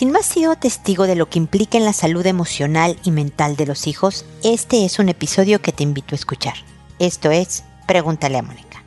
Si no has sido testigo de lo que implica en la salud emocional y mental de los hijos, este es un episodio que te invito a escuchar. Esto es Pregúntale a Mónica.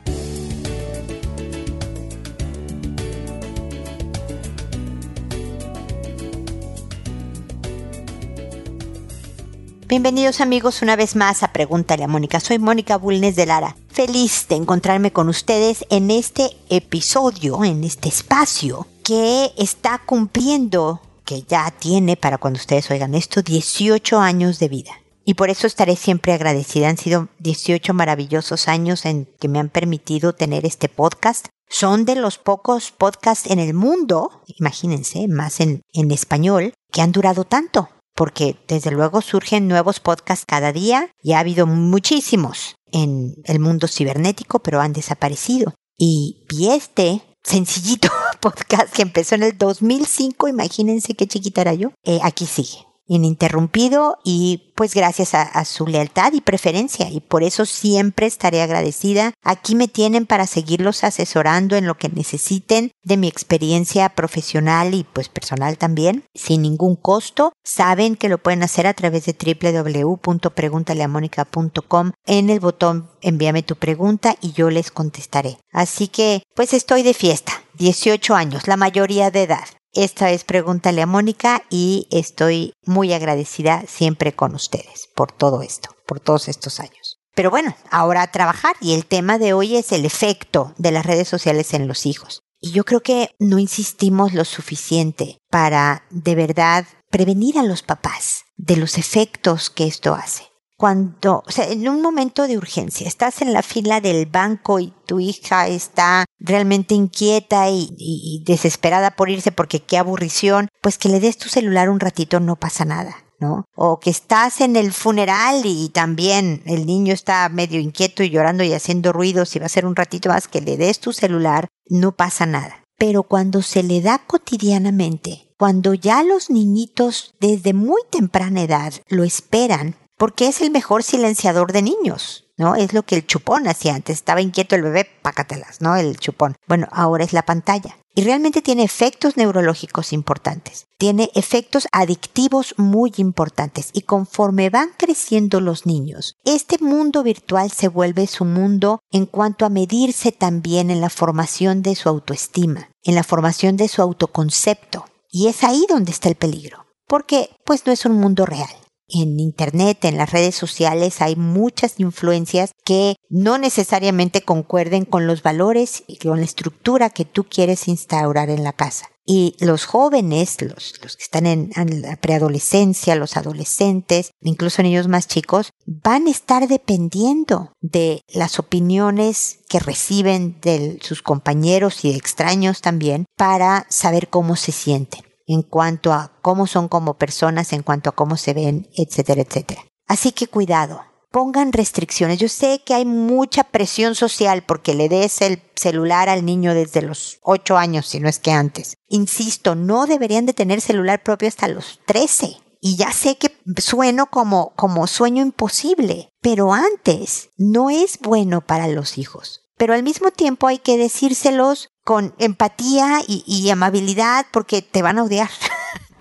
Bienvenidos amigos una vez más a Pregúntale a Mónica. Soy Mónica Bulnes de Lara. Feliz de encontrarme con ustedes en este episodio, en este espacio que está cumpliendo, que ya tiene para cuando ustedes oigan esto, 18 años de vida. Y por eso estaré siempre agradecida. Han sido 18 maravillosos años en que me han permitido tener este podcast. Son de los pocos podcasts en el mundo, imagínense, más en, en español, que han durado tanto porque desde luego surgen nuevos podcasts cada día y ha habido muchísimos en el mundo cibernético, pero han desaparecido. Y, este sencillito podcast que empezó en el 2005, imagínense qué chiquita era yo, eh, aquí sigue ininterrumpido y pues gracias a, su lealtad y preferencia y por eso siempre estaré agradecida. Aquí me tienen para seguirlos asesorando en lo que necesiten de mi experiencia profesional y pues personal también, sin ningún costo. Saben que lo pueden hacer a través de www.preguntaleamónica.com en el botón envíame tu pregunta y yo les contestaré. Así que pues estoy de fiesta, 18 años, la mayoría de edad. Esta es Pregúntale a Mónica y estoy muy agradecida siempre con ustedes por todo esto, por todos estos años. Pero bueno, ahora a trabajar y el tema de hoy es el efecto de las redes sociales en los hijos. Y yo creo que no insistimos lo suficiente para de verdad prevenir a los papás de los efectos que esto hace cuando, o sea, en un momento de urgencia, estás en la fila del banco y tu hija está realmente inquieta y, desesperada por irse porque qué aburrición, pues que le des tu celular un ratito no pasa nada. ¿no? O que estás en el funeral y también el niño está medio inquieto y llorando y haciendo ruidos y va a ser un ratito más que le des tu celular, no pasa nada. Pero cuando se le da cotidianamente, cuando ya los niñitos desde muy temprana edad lo esperan, porque es el mejor silenciador de niños, ¿no? Es lo que el chupón hacía antes. Estaba inquieto el bebé, pácatelas, ¿no? El chupón. Bueno, ahora es la pantalla. Y realmente tiene efectos neurológicos importantes. Tiene efectos adictivos muy importantes. Y conforme van creciendo los niños, este mundo virtual se vuelve su mundo en cuanto a medirse también en la formación de su autoestima, en la formación de su autoconcepto. Y es ahí donde está el peligro. Porque, pues, no es un mundo real en Internet, en las redes sociales, hay muchas influencias que no necesariamente concuerden con los valores y con la estructura que tú quieres instaurar en la casa. Y los jóvenes, los, que están en, la preadolescencia, los adolescentes, incluso niños más chicos, van a estar dependiendo de las opiniones que reciben de sus compañeros y de extraños también para saber cómo se sienten en cuanto a cómo son como personas, en cuanto a cómo se ven, etcétera, etcétera. Así que cuidado, pongan restricciones. Yo sé que hay mucha presión social porque le des el celular al niño desde los 8 años, si no es que antes. Insisto, no deberían de tener celular propio hasta los 13. Y ya sé que sueno como, como sueño imposible, pero antes no es bueno para los hijos pero al mismo tiempo hay que decírselos con empatía y, amabilidad porque te van a odiar.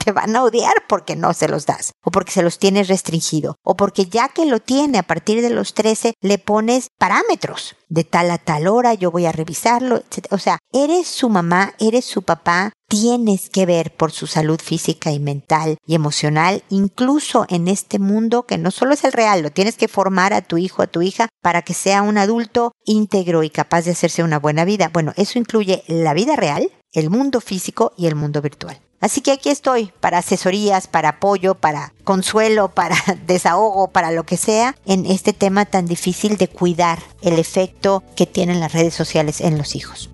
te van a odiar porque no se los das, o porque se los tienes restringido, o porque ya que lo tiene a partir de los 13 le pones parámetros. De tal a tal hora yo voy a revisarlo, etc. O sea, eres su mamá, eres su papá, tienes que ver por su salud física y mental y emocional, incluso en este mundo que no solo es el real, lo tienes que formar a tu hijo, a tu hija, para que sea un adulto íntegro y capaz de hacerse una buena vida. Bueno, eso incluye la vida real, el mundo físico y el mundo virtual. Así que aquí estoy para asesorías, para apoyo, para consuelo, para desahogo, para lo que sea en este tema tan difícil de cuidar el efecto que tienen las redes sociales en los hijos.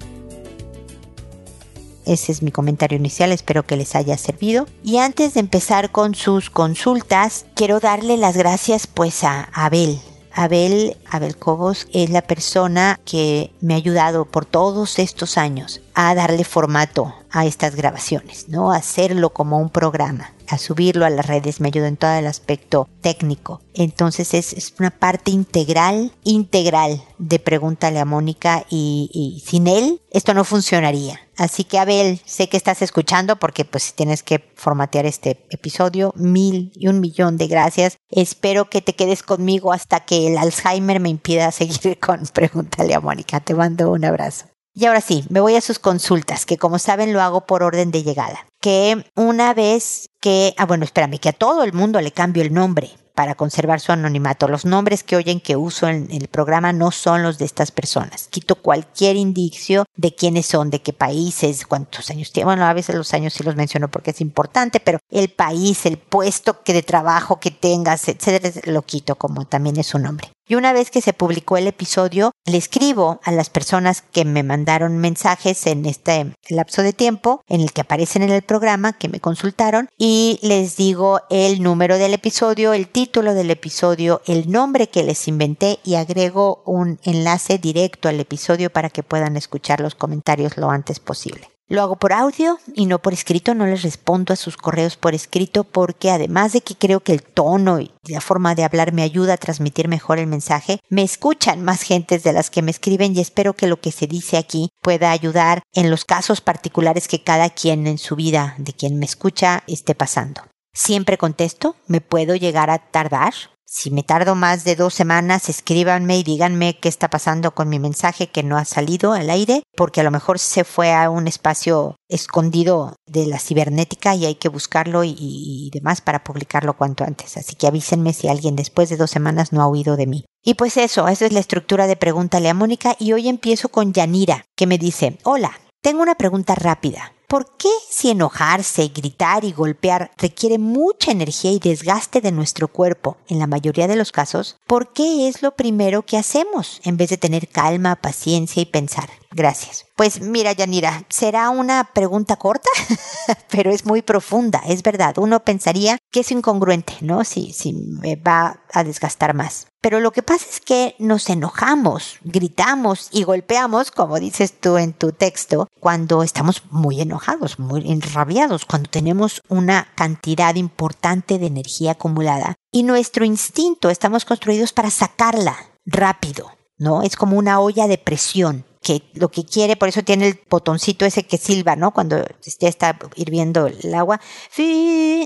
Ese es mi comentario inicial, espero que les haya servido. Y antes de empezar con sus consultas, quiero darle las gracias pues a Abel, Abel, Abel Cobos es la persona que me ha ayudado por todos estos años a darle formato a estas grabaciones, ¿no? hacerlo como un programa, a subirlo a las redes, me ayuda en todo el aspecto técnico. Entonces es, una parte integral, integral de Pregúntale a Mónica y, y sin él esto no funcionaría. Así que Abel, sé que estás escuchando porque pues tienes que formatear este episodio. Mil y un millón de gracias. Espero que te quedes conmigo hasta que el Alzheimer me impida seguir con Pregúntale a Mónica. Te mando un abrazo. Y ahora sí, me voy a sus consultas, que como saben lo hago por orden de llegada. Que una vez que, ah bueno, espérame, que a todo el mundo le cambio el nombre para conservar su anonimato. Los nombres que oyen que uso en el programa no son los de estas personas. Quito cualquier indicio de quiénes son, de qué países, cuántos años tienen. Bueno, a veces los años sí los menciono porque es importante, pero el país, el puesto que de trabajo que tengas, etcétera, lo quito como también es su nombre. Y una vez que se publicó el episodio, le escribo a las personas que me mandaron mensajes en este lapso de tiempo en el que aparecen en el programa, que me consultaron, y les digo el número del episodio, el título del episodio, el nombre que les inventé y agrego un enlace directo al episodio para que puedan escuchar los comentarios lo antes posible. Lo hago por audio y no por escrito, no les respondo a sus correos por escrito porque además de que creo que el tono y la forma de hablar me ayuda a transmitir mejor el mensaje, me escuchan más gentes de las que me escriben y espero que lo que se dice aquí pueda ayudar en los casos particulares que cada quien en su vida de quien me escucha esté pasando. Siempre contesto, me puedo llegar a tardar, si me tardo más de dos semanas, escríbanme y díganme qué está pasando con mi mensaje que no ha salido al aire, porque a lo mejor se fue a un espacio escondido de la cibernética y hay que buscarlo y, demás para publicarlo cuanto antes. Así que avísenme si alguien después de dos semanas no ha oído de mí. Y pues eso, esa es la estructura de Pregúntale a Mónica y hoy empiezo con Yanira, que me dice, hola, tengo una pregunta rápida. ¿Por qué si enojarse, gritar y golpear requiere mucha energía y desgaste de nuestro cuerpo en la mayoría de los casos? ¿Por qué es lo primero que hacemos en vez de tener calma, paciencia y pensar? Gracias. Pues mira, Yanira, será una pregunta corta, pero es muy profunda, es verdad. Uno pensaría que es incongruente, ¿no? Si, si me va a desgastar más. Pero lo que pasa es que nos enojamos, gritamos y golpeamos, como dices tú en tu texto, cuando estamos muy enojados, muy enrabiados, cuando tenemos una cantidad importante de energía acumulada. Y nuestro instinto, estamos construidos para sacarla rápido, ¿no? Es como una olla de presión que lo que quiere, por eso tiene el botoncito ese que silba, ¿no? Cuando ya está hirviendo el agua,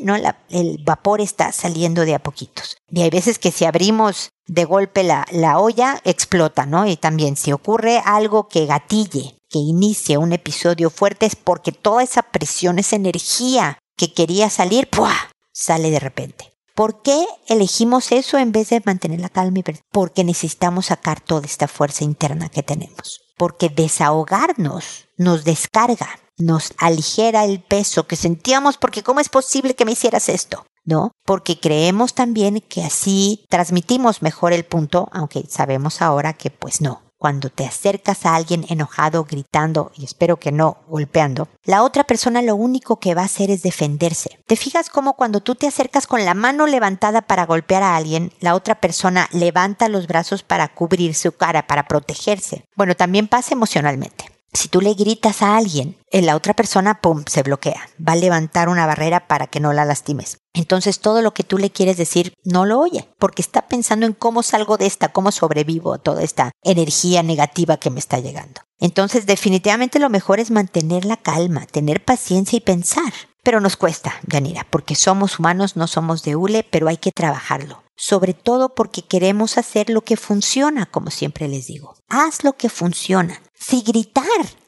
¿no? el vapor está saliendo de a poquitos. Y hay veces que si abrimos de golpe la, la olla, explota, ¿no? Y también si ocurre algo que gatille, que inicie un episodio fuerte, es porque toda esa presión, esa energía que quería salir, ¡pua! sale de repente. ¿Por qué elegimos eso en vez de mantener la calma? Porque necesitamos sacar toda esta fuerza interna que tenemos porque desahogarnos nos descarga, nos aligera el peso que sentíamos porque ¿cómo es posible que me hicieras esto? ¿No? Porque creemos también que así transmitimos mejor el punto, aunque sabemos ahora que pues no. Cuando te acercas a alguien enojado, gritando, y espero que no golpeando, la otra persona lo único que va a hacer es defenderse. ¿Te fijas cómo cuando tú te acercas con la mano levantada para golpear a alguien, la otra persona levanta los brazos para cubrir su cara, para protegerse? Bueno, también pasa emocionalmente. Si tú le gritas a alguien, la otra persona, se bloquea. Va a levantar una barrera para que no la lastimes. Entonces todo lo que tú le quieres decir no lo oye, porque está pensando en cómo salgo de esta, cómo sobrevivo a toda esta energía negativa que me está llegando. Entonces definitivamente lo mejor es mantener la calma, tener paciencia y pensar. Pero nos cuesta, Yanira, porque somos humanos, no somos de hule, pero hay que trabajarlo. Sobre todo porque queremos hacer lo que funciona, como siempre les digo. Haz lo que funciona. Si gritar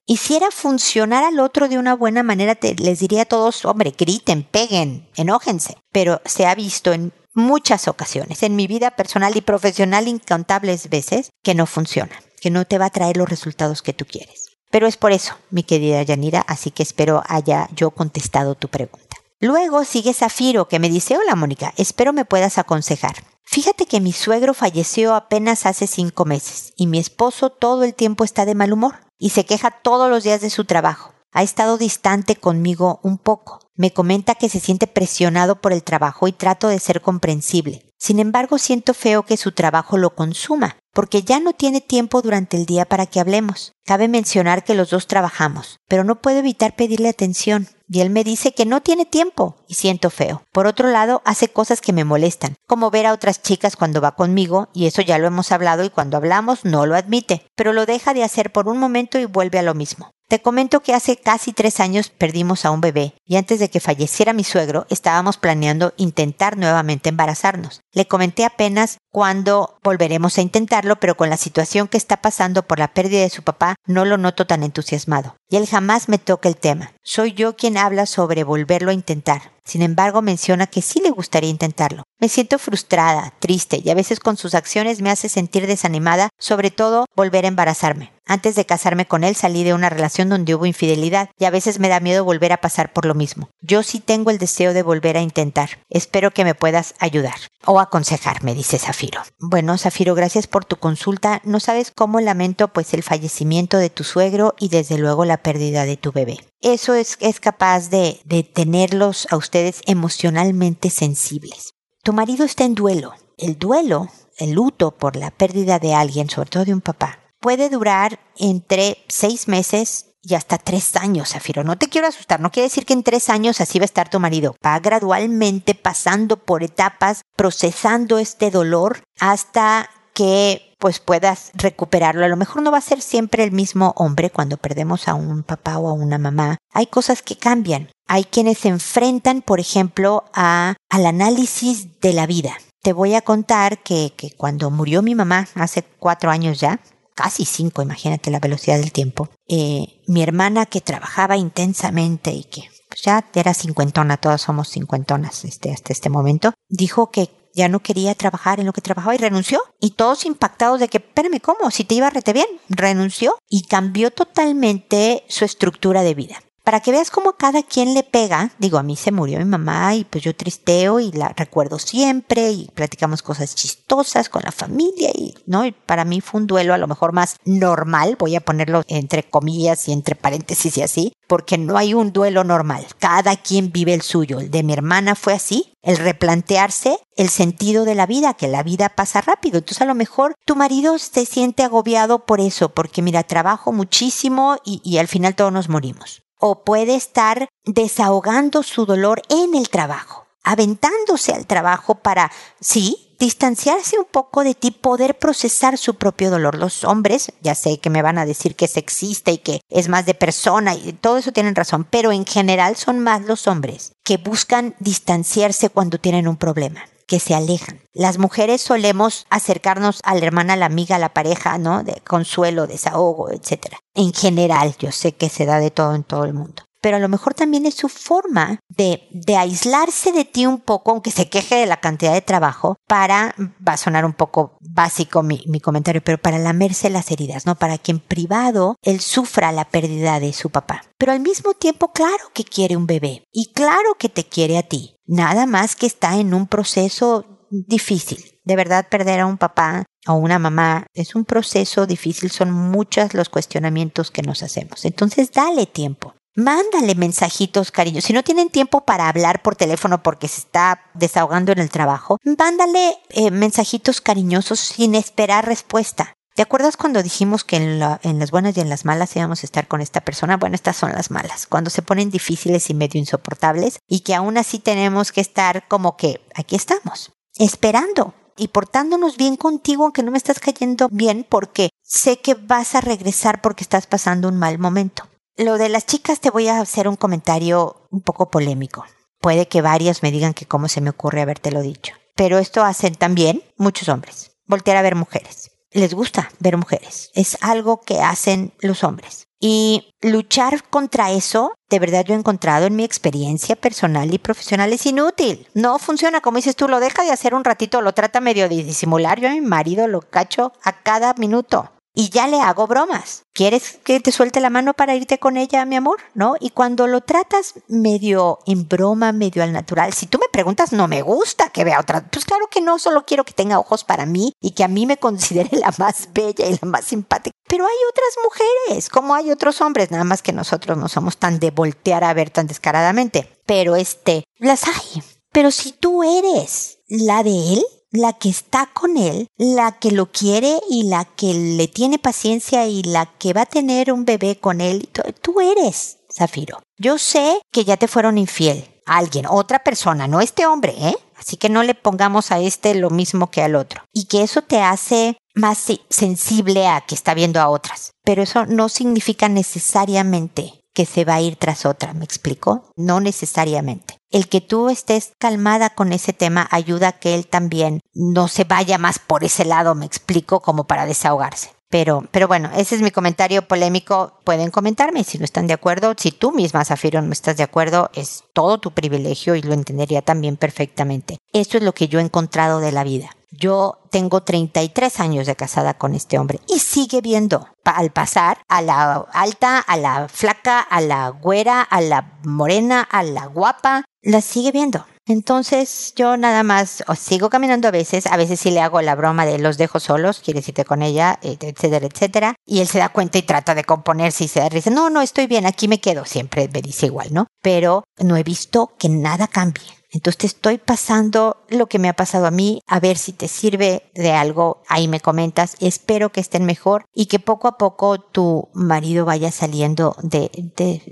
hiciera funcionar al otro de una buena manera, te, les diría a todos, hombre, griten, peguen, enójense. Pero se ha visto en muchas ocasiones, en mi vida personal y profesional, incontables veces, que no funciona, que no te va a traer los resultados que tú quieres. Pero es por eso, mi querida Yanira, así que espero haya yo contestado tu pregunta. Luego sigue Zafiro, que me dice, hola Mónica, espero me puedas aconsejar. Fíjate que mi suegro falleció apenas hace cinco meses y mi esposo todo el tiempo está de mal humor y se queja todos los días de su trabajo. Ha estado distante conmigo un poco. Me comenta que se siente presionado por el trabajo y trato de ser comprensible. Sin embargo, siento feo que su trabajo lo consuma, porque ya no tiene tiempo durante el día para que hablemos. Cabe mencionar que los dos trabajamos, pero no puedo evitar pedirle atención. Y él me dice que no tiene tiempo y siento feo. Por otro lado, hace cosas que me molestan, como ver a otras chicas cuando va conmigo, y eso ya lo hemos hablado y cuando hablamos no lo admite, pero lo deja de hacer por un momento y vuelve a lo mismo. Te comento que hace casi tres años perdimos a un bebé y antes de que falleciera mi suegro estábamos planeando intentar nuevamente embarazarnos. Le comenté apenas cuándo volveremos a intentarlo, pero con la situación que está pasando por la pérdida de su papá no lo noto tan entusiasmado. Y él jamás me toca el tema. Soy yo quien habla sobre volverlo a intentar. Sin embargo, menciona que sí le gustaría intentarlo. Me siento frustrada, triste y a veces con sus acciones me hace sentir desanimada, sobre todo volver a embarazarme. Antes de casarme con él salí de una relación donde hubo infidelidad y a veces me da miedo volver a pasar por lo mismo. Yo sí tengo el deseo de volver a intentar. Espero que me puedas ayudar o aconsejar, me dice Zafiro. Bueno, Zafiro, gracias por tu consulta. No sabes cómo lamento pues el fallecimiento de tu suegro y desde luego la pérdida de tu bebé. Eso es, es capaz de, de tenerlos a ustedes emocionalmente sensibles. Tu marido está en duelo. El duelo, el luto por la pérdida de alguien, sobre todo de un papá, puede durar entre seis meses y hasta tres años, Zafiro. No te quiero asustar, no quiere decir que en tres años así va a estar tu marido. Va gradualmente pasando por etapas, procesando este dolor hasta que pues puedas recuperarlo. A lo mejor no va a ser siempre el mismo hombre cuando perdemos a un papá o a una mamá. Hay cosas que cambian. Hay quienes se enfrentan, por ejemplo, a, al análisis de la vida. Te voy a contar que, que cuando murió mi mamá hace cuatro años ya, casi cinco, imagínate la velocidad del tiempo, eh, mi hermana que trabajaba intensamente y que ya era cincuentona, todas somos cincuentonas este, hasta este momento, dijo que ya no quería trabajar en lo que trabajaba y renunció. Y todos impactados de que, espérame, ¿cómo? Si te iba rete bien, renunció y cambió totalmente su estructura de vida para que veas cómo cada quien le pega. Digo, a mí se murió mi mamá y pues yo tristeo y la recuerdo siempre y platicamos cosas chistosas con la familia y, ¿no? Y para mí fue un duelo a lo mejor más normal, voy a ponerlo entre comillas y entre paréntesis y así, porque no hay un duelo normal. Cada quien vive el suyo. El de mi hermana fue así, el replantearse el sentido de la vida, que la vida pasa rápido. Entonces a lo mejor tu marido se siente agobiado por eso, porque mira, trabajo muchísimo y, y al final todos nos morimos o puede estar desahogando su dolor en el trabajo, aventándose al trabajo para, sí, distanciarse un poco de ti, poder procesar su propio dolor. Los hombres, ya sé que me van a decir que es sexista y que es más de persona y todo eso tienen razón, pero en general son más los hombres que buscan distanciarse cuando tienen un problema que se alejan. Las mujeres solemos acercarnos a la hermana, la amiga, la pareja, ¿no? De consuelo, desahogo, etc. En general, yo sé que se da de todo en todo el mundo. Pero a lo mejor también es su forma de, de aislarse de ti un poco, aunque se queje de la cantidad de trabajo, para, va a sonar un poco básico mi, mi comentario, pero para lamerse las heridas, ¿no? Para que en privado él sufra la pérdida de su papá. Pero al mismo tiempo, claro que quiere un bebé y claro que te quiere a ti Nada más que está en un proceso difícil. De verdad, perder a un papá o una mamá es un proceso difícil, son muchos los cuestionamientos que nos hacemos. Entonces, dale tiempo. Mándale mensajitos, cariño. Si no tienen tiempo para hablar por teléfono porque se está desahogando en el trabajo, mándale eh, mensajitos cariñosos sin esperar respuesta. ¿Te acuerdas cuando dijimos que en, las buenas y en las malas íbamos a estar con esta persona? Bueno, estas son las malas, cuando se ponen difíciles y medio insoportables y que aún así tenemos que estar como que aquí estamos, esperando y portándonos bien contigo aunque no me estás cayendo bien porque sé que vas a regresar porque estás pasando un mal momento. Lo de las chicas te voy a hacer un comentario un poco polémico. Puede que varios me digan que cómo se me ocurre habértelo dicho. Pero esto hacen también muchos hombres. Voltear a ver mujeres les gusta ver mujeres. Es algo que hacen los hombres. Y luchar contra eso, de verdad yo he encontrado en mi experiencia personal y profesional, es inútil. No funciona, como dices tú, lo deja de hacer un ratito, lo trata medio de disimular. Yo a mi marido lo cacho a cada minuto. Y ya le hago bromas. ¿Quieres que te suelte la mano para irte con ella, mi amor? ¿No? Y cuando lo tratas medio en broma, medio al natural, si tú me preguntas, no me gusta que vea otra. Pues claro que no, solo quiero que tenga ojos para mí y que a mí me considere la más bella y la más simpática. Pero hay otras mujeres, como hay otros hombres, nada más que nosotros no somos tan de voltear a ver tan descaradamente. Pero este, las hay. Pero si tú eres la de él, la que está con él, la que lo quiere y la que le tiene paciencia y la que va a tener un bebé con él. Tú eres, Zafiro. Yo sé que ya te fueron infiel. Alguien, otra persona, no este hombre, ¿eh? Así que no le pongamos a este lo mismo que al otro. Y que eso te hace más sensible a que está viendo a otras. Pero eso no significa necesariamente que se va a ir tras otra, ¿me explico? No necesariamente. El que tú estés calmada con ese tema ayuda a que él también no se vaya más por ese lado, me explico, como para desahogarse. Pero, pero bueno, ese es mi comentario polémico. Pueden comentarme si no están de acuerdo. Si tú misma, Zafiro, no estás de acuerdo, es todo tu privilegio y lo entendería también perfectamente. Esto es lo que yo he encontrado de la vida. Yo tengo 33 años de casada con este hombre y sigue viendo al pasar a la alta, a la flaca, a la güera, a la morena, a la guapa, la sigue viendo. Entonces yo nada más sigo caminando a veces, a veces sí le hago la broma de los dejo solos, quieres irte con ella, etcétera, etcétera. Y él se da cuenta y trata de componerse y se da risa. No, no, estoy bien, aquí me quedo. Siempre me dice igual, ¿no? Pero no he visto que nada cambie. Entonces te estoy pasando lo que me ha pasado a mí, a ver si te sirve de algo, ahí me comentas, espero que estén mejor y que poco a poco tu marido vaya saliendo de,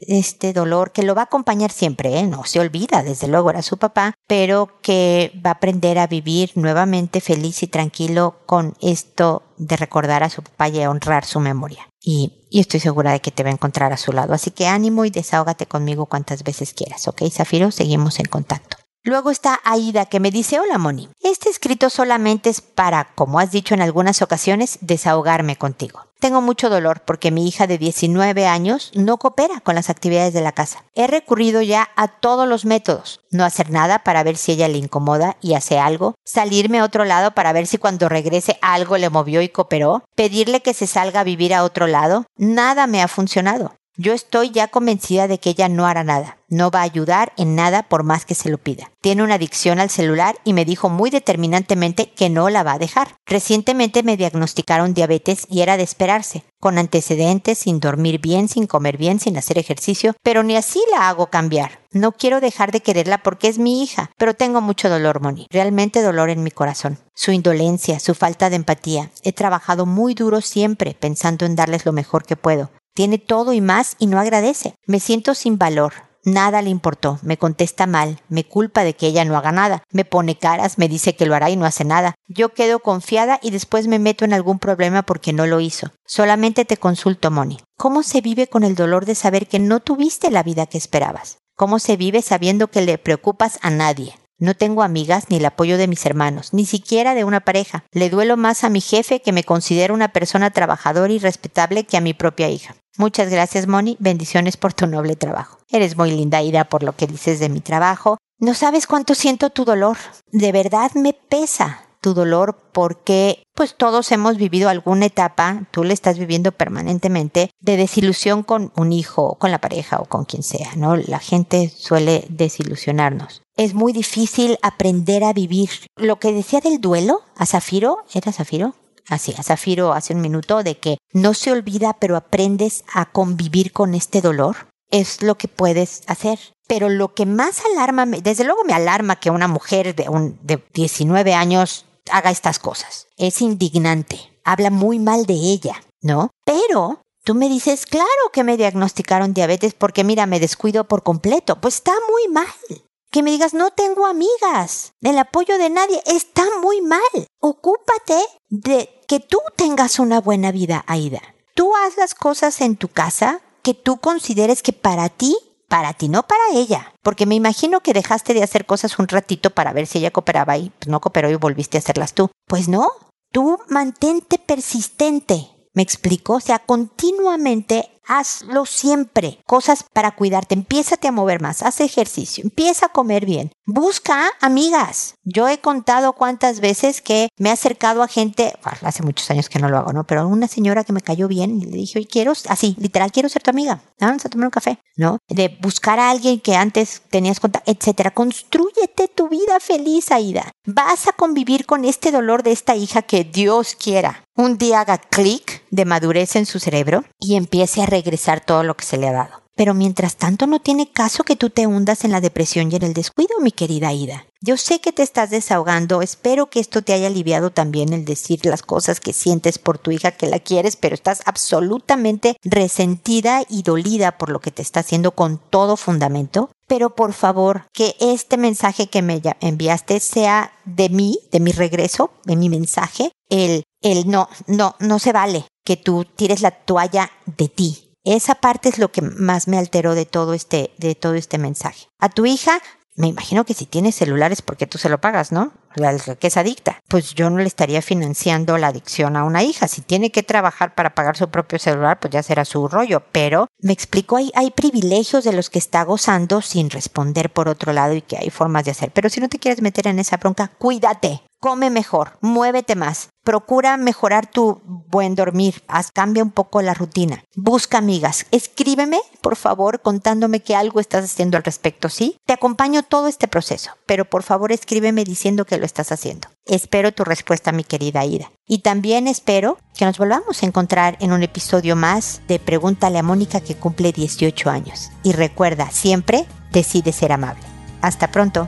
este dolor que lo va a acompañar siempre, ¿eh? no se olvida, desde luego era su papá, pero que va a aprender a vivir nuevamente feliz y tranquilo con esto de recordar a su papá y honrar su memoria. Y, y, estoy segura de que te va a encontrar a su lado. Así que ánimo y desahógate conmigo cuantas veces quieras, ¿ok, Zafiro? Seguimos en contacto. Luego está Aida que me dice, hola Moni, este escrito solamente es para, como has dicho en algunas ocasiones, desahogarme contigo. Tengo mucho dolor porque mi hija de 19 años no coopera con las actividades de la casa. He recurrido ya a todos los métodos. No hacer nada para ver si ella le incomoda y hace algo. Salirme a otro lado para ver si cuando regrese algo le movió y cooperó. Pedirle que se salga a vivir a otro lado. Nada me ha funcionado. Yo estoy ya convencida de que ella no hará nada, no va a ayudar en nada por más que se lo pida. Tiene una adicción al celular y me dijo muy determinantemente que no la va a dejar. Recientemente me diagnosticaron diabetes y era de esperarse, con antecedentes, sin dormir bien, sin comer bien, sin hacer ejercicio, pero ni así la hago cambiar. No quiero dejar de quererla porque es mi hija, pero tengo mucho dolor, Moni, realmente dolor en mi corazón. Su indolencia, su falta de empatía. He trabajado muy duro siempre pensando en darles lo mejor que puedo. Tiene todo y más y no agradece. Me siento sin valor. Nada le importó, me contesta mal, me culpa de que ella no haga nada, me pone caras, me dice que lo hará y no hace nada. Yo quedo confiada y después me meto en algún problema porque no lo hizo. Solamente te consulto, Moni. ¿Cómo se vive con el dolor de saber que no tuviste la vida que esperabas? ¿Cómo se vive sabiendo que le preocupas a nadie? No tengo amigas ni el apoyo de mis hermanos, ni siquiera de una pareja. Le duelo más a mi jefe que me considera una persona trabajadora y respetable que a mi propia hija. Muchas gracias, Moni. Bendiciones por tu noble trabajo. Eres muy linda, Ida, por lo que dices de mi trabajo. No sabes cuánto siento tu dolor. De verdad me pesa tu dolor porque pues todos hemos vivido alguna etapa, tú le estás viviendo permanentemente, de desilusión con un hijo, con la pareja o con quien sea, ¿no? La gente suele desilusionarnos. Es muy difícil aprender a vivir. Lo que decía del duelo a Zafiro, ¿era Zafiro? así a Zafiro hace un minuto, de que no se olvida, pero aprendes a convivir con este dolor, es lo que puedes hacer. Pero lo que más alarma, desde luego me alarma que una mujer de, un, de 19 años haga estas cosas. Es indignante. Habla muy mal de ella, ¿no? Pero tú me dices, claro que me diagnosticaron diabetes porque mira, me descuido por completo. Pues está muy mal que me digas no tengo amigas, el apoyo de nadie, está muy mal. Ocúpate de que tú tengas una buena vida, Aida. Tú haz las cosas en tu casa que tú consideres que para ti, para ti, no para ella. Porque me imagino que dejaste de hacer cosas un ratito para ver si ella cooperaba y pues, no cooperó y volviste a hacerlas tú. Pues no, tú mantente persistente. ¿Me explico? O sea, continuamente hazlo siempre. Cosas para cuidarte. Empiézate a mover más, haz ejercicio, empieza a comer bien. Busca amigas. Yo he contado cuántas veces que me he acercado a gente, hace muchos años que no lo hago, ¿no? Pero una señora que me cayó bien y le dije, oye, quiero, así, literal, quiero ser tu amiga. Vamos a tomar un café, ¿no? De buscar a alguien que antes tenías contacto, etcétera. Construyete tu vida feliz, Aida. Vas a convivir con este dolor de esta hija que Dios quiera. Un día haga clic de madurez en su cerebro y empiece a regresar todo lo que se le ha dado. Pero mientras tanto no tiene caso que tú te hundas en la depresión y en el descuido, mi querida Ida. Yo sé que te estás desahogando, espero que esto te haya aliviado también el decir las cosas que sientes por tu hija que la quieres, pero estás absolutamente resentida y dolida por lo que te está haciendo con todo fundamento. Pero por favor, que este mensaje que me enviaste sea de mí, de mi regreso, de mi mensaje, el, el no, no, no se vale que tú tires la toalla de ti, esa parte es lo que más me alteró de todo este, de todo este mensaje. A tu hija, me imagino que si tiene celulares, porque tú se lo pagas, ¿no? La que es adicta. Pues yo no le estaría financiando la adicción a una hija. Si tiene que trabajar para pagar su propio celular, pues ya será su rollo. Pero me explico, hay, hay privilegios de los que está gozando sin responder por otro lado y que hay formas de hacer. Pero si no te quieres meter en esa bronca, cuídate come mejor, muévete más, procura mejorar tu buen dormir, haz, cambia un poco la rutina, busca amigas, escríbeme, por favor, contándome que algo estás haciendo al respecto, ¿sí? Te acompaño todo este proceso, pero por favor escríbeme diciendo que lo estás haciendo. Espero tu respuesta, mi querida Ida. Y también espero que nos volvamos a encontrar en un episodio más de Pregúntale a Mónica que cumple 18 años. Y recuerda, siempre decide ser amable. Hasta pronto.